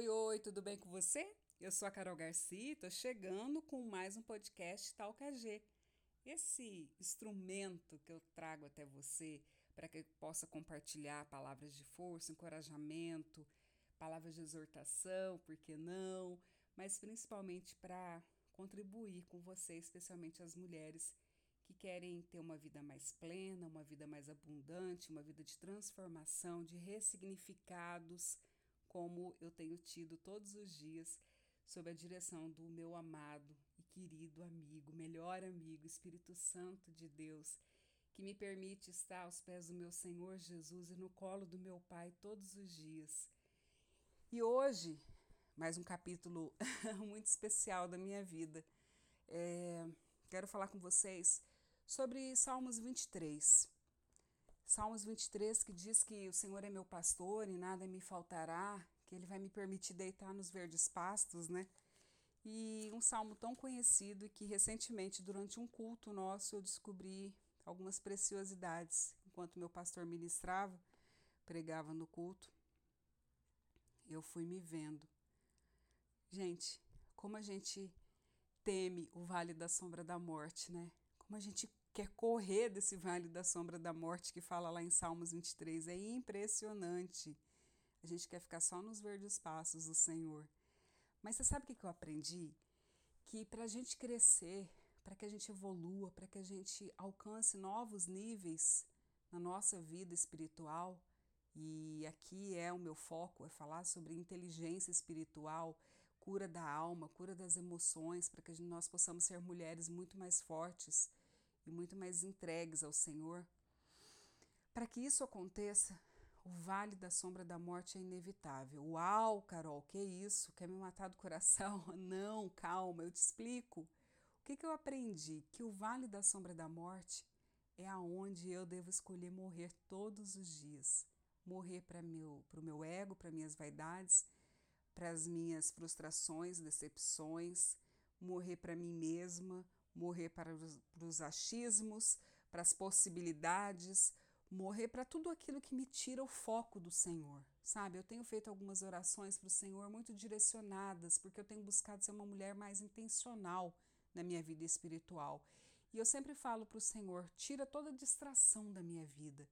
Oi, oi, tudo bem com você? Eu sou a Carol Garcia, estou chegando com mais um podcast Talcagê. Esse instrumento que eu trago até você para que eu possa compartilhar palavras de força, encorajamento, palavras de exortação, por que não? Mas principalmente para contribuir com você, especialmente as mulheres que querem ter uma vida mais plena, uma vida mais abundante, uma vida de transformação, de ressignificados como eu tenho tido todos os dias, sob a direção do meu amado e querido amigo, melhor amigo, Espírito Santo de Deus, que me permite estar aos pés do meu Senhor Jesus e no colo do meu Pai todos os dias. E hoje, mais um capítulo muito especial da minha vida. É, quero falar com vocês sobre Salmos 23. Salmos 23 que diz que o Senhor é meu pastor e nada me faltará, que ele vai me permitir deitar nos verdes pastos, né? E um salmo tão conhecido que recentemente, durante um culto nosso, eu descobri algumas preciosidades. Enquanto meu pastor ministrava, pregava no culto, eu fui me vendo. Gente, como a gente teme o vale da sombra da morte, né? Como a gente quer correr desse vale da sombra da morte que fala lá em Salmos 23. É impressionante. A gente quer ficar só nos verdes passos do Senhor. Mas você sabe o que eu aprendi? Que para a gente crescer, para que a gente evolua, para que a gente alcance novos níveis na nossa vida espiritual, e aqui é o meu foco, é falar sobre inteligência espiritual, cura da alma, cura das emoções, para que nós possamos ser mulheres muito mais fortes, e muito mais entregues ao Senhor. Para que isso aconteça, o vale da sombra da morte é inevitável. Uau, Carol, que isso? Quer me matar do coração? Não, calma, eu te explico. O que, que eu aprendi? Que o vale da sombra da morte é aonde eu devo escolher morrer todos os dias. Morrer para meu, o meu ego, para minhas vaidades, para as minhas frustrações, decepções, morrer para mim mesma, morrer para os, para os achismos, para as possibilidades, morrer para tudo aquilo que me tira o foco do Senhor. Sabe, eu tenho feito algumas orações para o Senhor muito direcionadas, porque eu tenho buscado ser uma mulher mais intencional na minha vida espiritual. E eu sempre falo para o Senhor: tira toda distração da minha vida.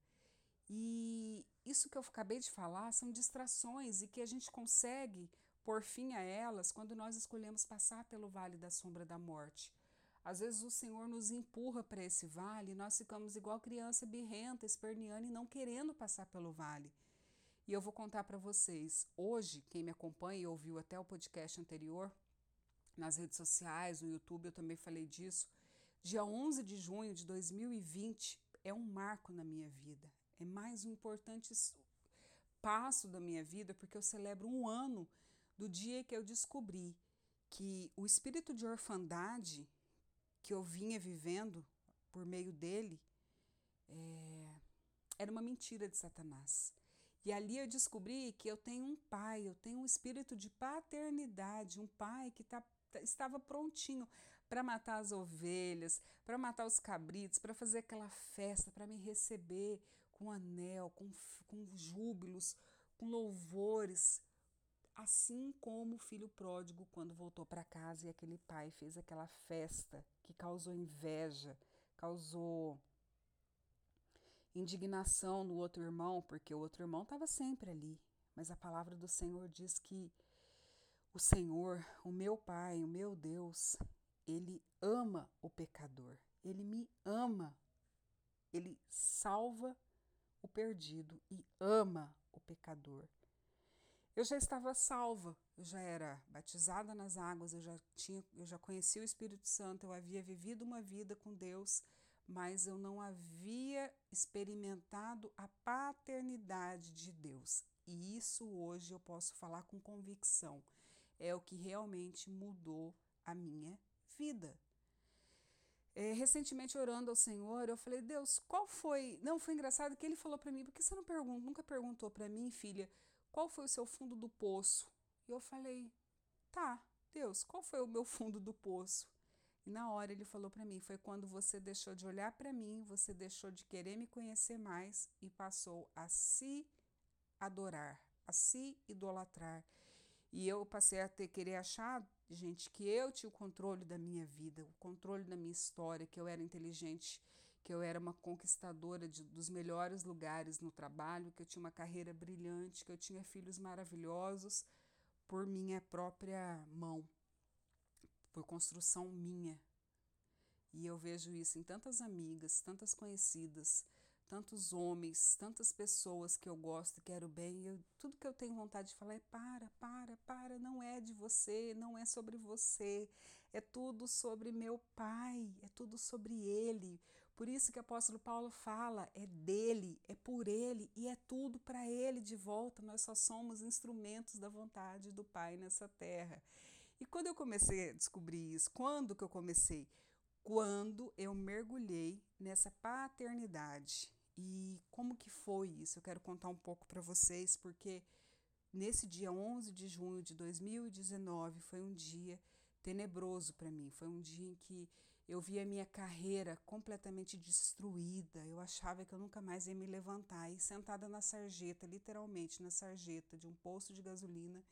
E isso que eu acabei de falar são distrações e que a gente consegue pôr fim a elas quando nós escolhemos passar pelo vale da sombra da morte. Às vezes o Senhor nos empurra para esse vale e nós ficamos igual criança birrenta, esperneando e não querendo passar pelo vale. E eu vou contar para vocês. Hoje, quem me acompanha e ouviu até o podcast anterior, nas redes sociais, no YouTube, eu também falei disso. Dia 11 de junho de 2020 é um marco na minha vida. É mais um importante passo da minha vida, porque eu celebro um ano do dia que eu descobri que o espírito de orfandade que eu vinha vivendo por meio dele é, era uma mentira de Satanás. E ali eu descobri que eu tenho um pai, eu tenho um espírito de paternidade, um pai que tá, tá estava prontinho para matar as ovelhas, para matar os cabritos, para fazer aquela festa, para me receber com anel, com, com júbilos, com louvores assim como o filho pródigo quando voltou para casa e aquele pai fez aquela festa que causou inveja, causou indignação no outro irmão, porque o outro irmão estava sempre ali. Mas a palavra do Senhor diz que o Senhor, o meu Pai, o meu Deus, ele ama o pecador. Ele me ama. Ele salva o perdido e ama o pecador. Eu já estava salva, eu já era batizada nas águas, eu já tinha, eu já conhecia o Espírito Santo, eu havia vivido uma vida com Deus, mas eu não havia experimentado a paternidade de Deus. E isso hoje eu posso falar com convicção. É o que realmente mudou a minha vida. É, recentemente orando ao Senhor, eu falei: "Deus, qual foi?" Não foi engraçado que ele falou para mim: "Por que você não pergunta, nunca perguntou para mim, filha, qual foi o seu fundo do poço? E eu falei: Tá, Deus, qual foi o meu fundo do poço? E na hora ele falou para mim: Foi quando você deixou de olhar para mim, você deixou de querer me conhecer mais e passou a se adorar, a se idolatrar. E eu passei a ter querer achar, gente, que eu tinha o controle da minha vida, o controle da minha história, que eu era inteligente, que eu era uma conquistadora de, dos melhores lugares no trabalho, que eu tinha uma carreira brilhante, que eu tinha filhos maravilhosos por minha própria mão, por construção minha. E eu vejo isso em tantas amigas, tantas conhecidas, tantos homens, tantas pessoas que eu gosto e quero bem. Eu, tudo que eu tenho vontade de falar é: para, para, para, não é de você, não é sobre você, é tudo sobre meu Pai, é tudo sobre Ele. Por isso que o apóstolo Paulo fala: é dele, é por ele e é tudo para ele de volta. Nós só somos instrumentos da vontade do Pai nessa terra. E quando eu comecei a descobrir isso, quando que eu comecei? Quando eu mergulhei nessa paternidade e como que foi isso? Eu quero contar um pouco para vocês, porque nesse dia 11 de junho de 2019 foi um dia tenebroso para mim. Foi um dia em que eu vi a minha carreira completamente destruída. Eu achava que eu nunca mais ia me levantar. E sentada na sarjeta, literalmente na sarjeta de um posto de gasolina,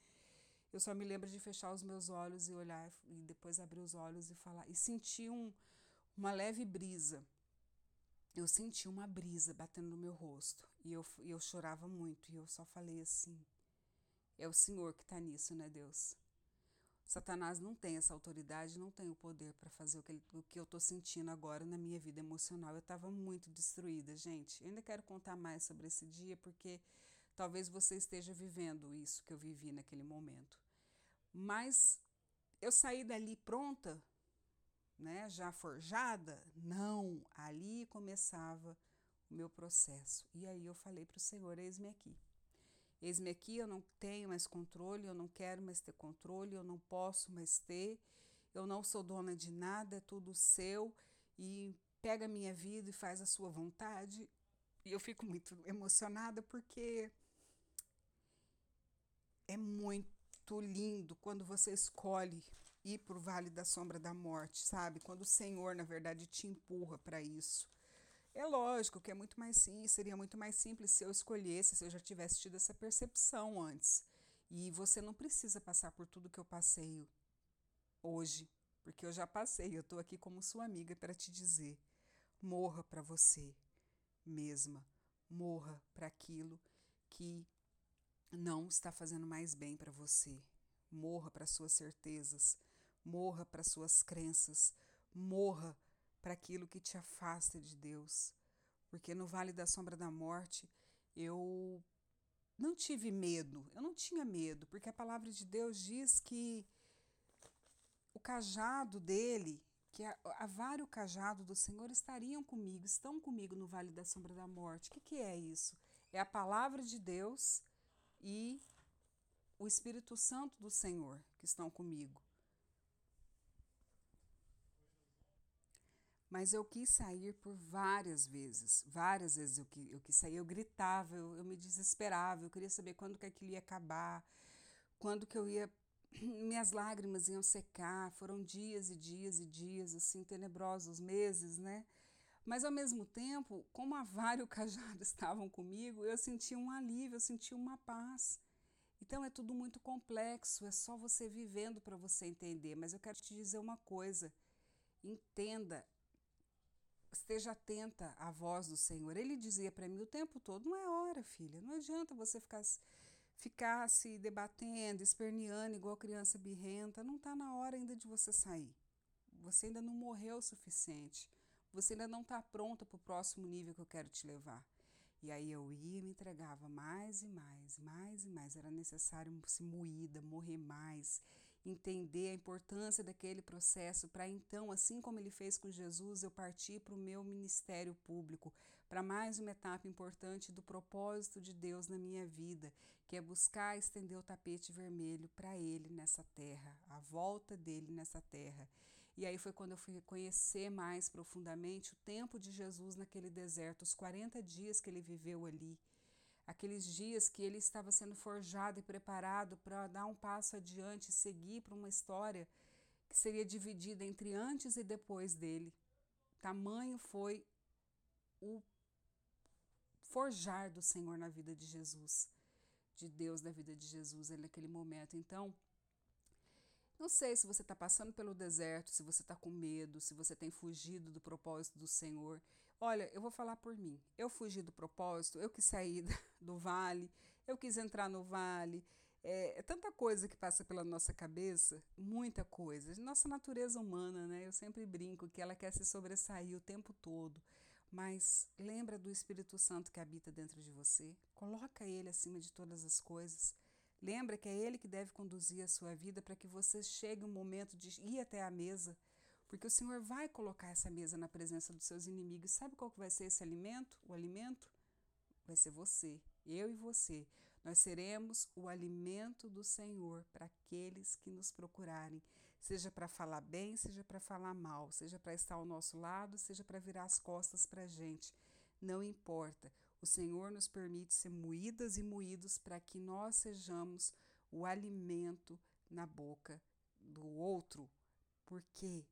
eu só me lembro de fechar os meus olhos e olhar e depois abrir os olhos e falar e sentir um, uma leve brisa eu senti uma brisa batendo no meu rosto e eu, eu chorava muito e eu só falei assim: é o Senhor que está nisso, né, Deus? Satanás não tem essa autoridade, não tem o poder para fazer o que, ele, o que eu estou sentindo agora na minha vida emocional. Eu estava muito destruída, gente. Eu ainda quero contar mais sobre esse dia porque talvez você esteja vivendo isso que eu vivi naquele momento. Mas eu saí dali pronta né, já forjada? Não, ali começava o meu processo. E aí eu falei para o Senhor: eis-me aqui. Eis-me aqui, eu não tenho mais controle, eu não quero mais ter controle, eu não posso mais ter, eu não sou dona de nada, é tudo seu e pega a minha vida e faz a sua vontade. E eu fico muito emocionada porque é muito lindo quando você escolhe ir para o vale da sombra da morte, sabe? Quando o Senhor, na verdade, te empurra para isso. É lógico que é muito mais seria muito mais simples se eu escolhesse, se eu já tivesse tido essa percepção antes. E você não precisa passar por tudo que eu passei hoje, porque eu já passei, eu estou aqui como sua amiga para te dizer: morra para você mesma, morra para aquilo que não está fazendo mais bem para você, morra para suas certezas, morra para suas crenças, morra para aquilo que te afasta de Deus. Porque no vale da sombra da morte, eu não tive medo, eu não tinha medo, porque a palavra de Deus diz que o cajado dele, que a, a o cajado do Senhor estariam comigo, estão comigo no vale da sombra da morte. O que, que é isso? É a palavra de Deus e o Espírito Santo do Senhor que estão comigo. Mas eu quis sair por várias vezes, várias vezes eu, eu quis sair, eu gritava, eu, eu me desesperava, eu queria saber quando que aquilo ia acabar, quando que eu ia, minhas lágrimas iam secar, foram dias e dias e dias, assim, tenebrosos meses, né? Mas ao mesmo tempo, como a vara e o cajado estavam comigo, eu sentia um alívio, eu sentia uma paz. Então é tudo muito complexo, é só você vivendo para você entender. Mas eu quero te dizer uma coisa: entenda esteja atenta à voz do Senhor. Ele dizia para mim o tempo todo: não é hora, filha, não adianta você ficar, ficar se debatendo, esperneando igual criança birrenta. Não está na hora ainda de você sair. Você ainda não morreu o suficiente. Você ainda não está pronta para o próximo nível que eu quero te levar. E aí eu ia e me entregava mais e mais, mais e mais. Era necessário se moída, morrer mais entender a importância daquele processo, para então, assim como ele fez com Jesus, eu partir para o meu ministério público, para mais uma etapa importante do propósito de Deus na minha vida, que é buscar estender o tapete vermelho para ele nessa terra, a volta dele nessa terra. E aí foi quando eu fui conhecer mais profundamente o tempo de Jesus naquele deserto, os 40 dias que ele viveu ali aqueles dias que ele estava sendo forjado e preparado para dar um passo adiante seguir para uma história que seria dividida entre antes e depois dele. Tamanho foi o forjar do Senhor na vida de Jesus. de Deus da vida de Jesus naquele momento. Então, não sei se você está passando pelo deserto, se você está com medo, se você tem fugido do propósito do Senhor. Olha, eu vou falar por mim. Eu fugi do propósito, eu quis sair do vale, eu quis entrar no vale. É, é, tanta coisa que passa pela nossa cabeça, muita coisa. Nossa natureza humana, né? Eu sempre brinco que ela quer se sobressair o tempo todo. Mas lembra do Espírito Santo que habita dentro de você. Coloca ele acima de todas as coisas. Lembra que é Ele que deve conduzir a sua vida para que você chegue um momento de ir até a mesa, porque o Senhor vai colocar essa mesa na presença dos seus inimigos. Sabe qual que vai ser esse alimento? O alimento vai ser você, eu e você. Nós seremos o alimento do Senhor para aqueles que nos procurarem, seja para falar bem, seja para falar mal, seja para estar ao nosso lado, seja para virar as costas para a gente. Não importa. O Senhor nos permite ser moídas e moídos para que nós sejamos o alimento na boca do outro. Porque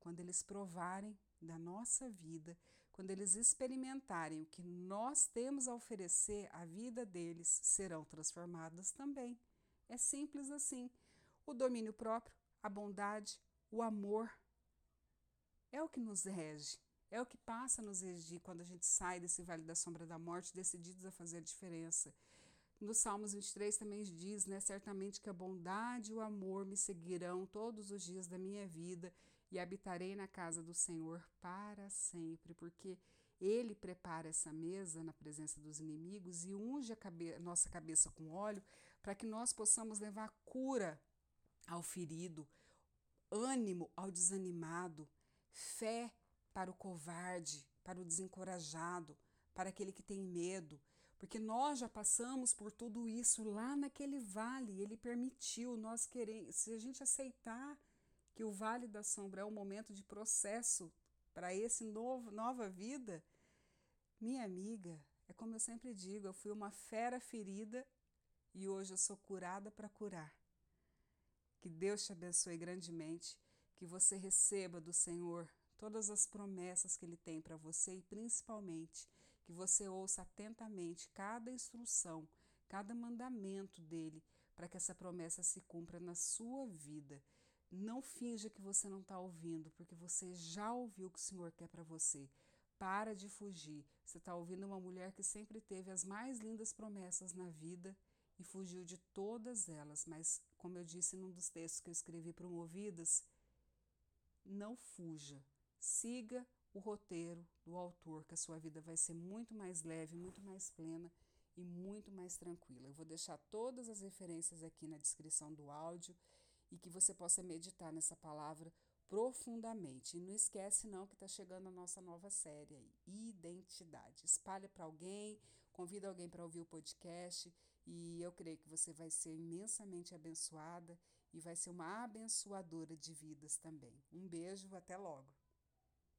quando eles provarem da nossa vida, quando eles experimentarem o que nós temos a oferecer, a vida deles serão transformadas também. É simples assim. O domínio próprio, a bondade, o amor é o que nos rege. É o que passa a nos regir quando a gente sai desse vale da sombra da morte, decididos a fazer a diferença. No Salmos 23 também diz, né, certamente que a bondade e o amor me seguirão todos os dias da minha vida e habitarei na casa do Senhor para sempre, porque ele prepara essa mesa na presença dos inimigos e unge a cabe nossa cabeça com óleo para que nós possamos levar cura ao ferido, ânimo ao desanimado, fé para o covarde, para o desencorajado, para aquele que tem medo, porque nós já passamos por tudo isso lá naquele vale, ele permitiu, nós queremos, se a gente aceitar que o vale da sombra é um momento de processo para esse novo nova vida, minha amiga, é como eu sempre digo, eu fui uma fera ferida e hoje eu sou curada para curar. Que Deus te abençoe grandemente, que você receba do Senhor todas as promessas que Ele tem para você e principalmente que você ouça atentamente cada instrução, cada mandamento dele, para que essa promessa se cumpra na sua vida. Não finja que você não está ouvindo, porque você já ouviu o que o Senhor quer para você. Para de fugir. Você está ouvindo uma mulher que sempre teve as mais lindas promessas na vida e fugiu de todas elas. Mas, como eu disse num dos textos que eu escrevi promovidas, não fuja. Siga o roteiro do autor, que a sua vida vai ser muito mais leve, muito mais plena e muito mais tranquila. Eu vou deixar todas as referências aqui na descrição do áudio e que você possa meditar nessa palavra profundamente. E não esquece não que está chegando a nossa nova série aí, Identidade. Espalha para alguém, convida alguém para ouvir o podcast e eu creio que você vai ser imensamente abençoada e vai ser uma abençoadora de vidas também. Um beijo, até logo.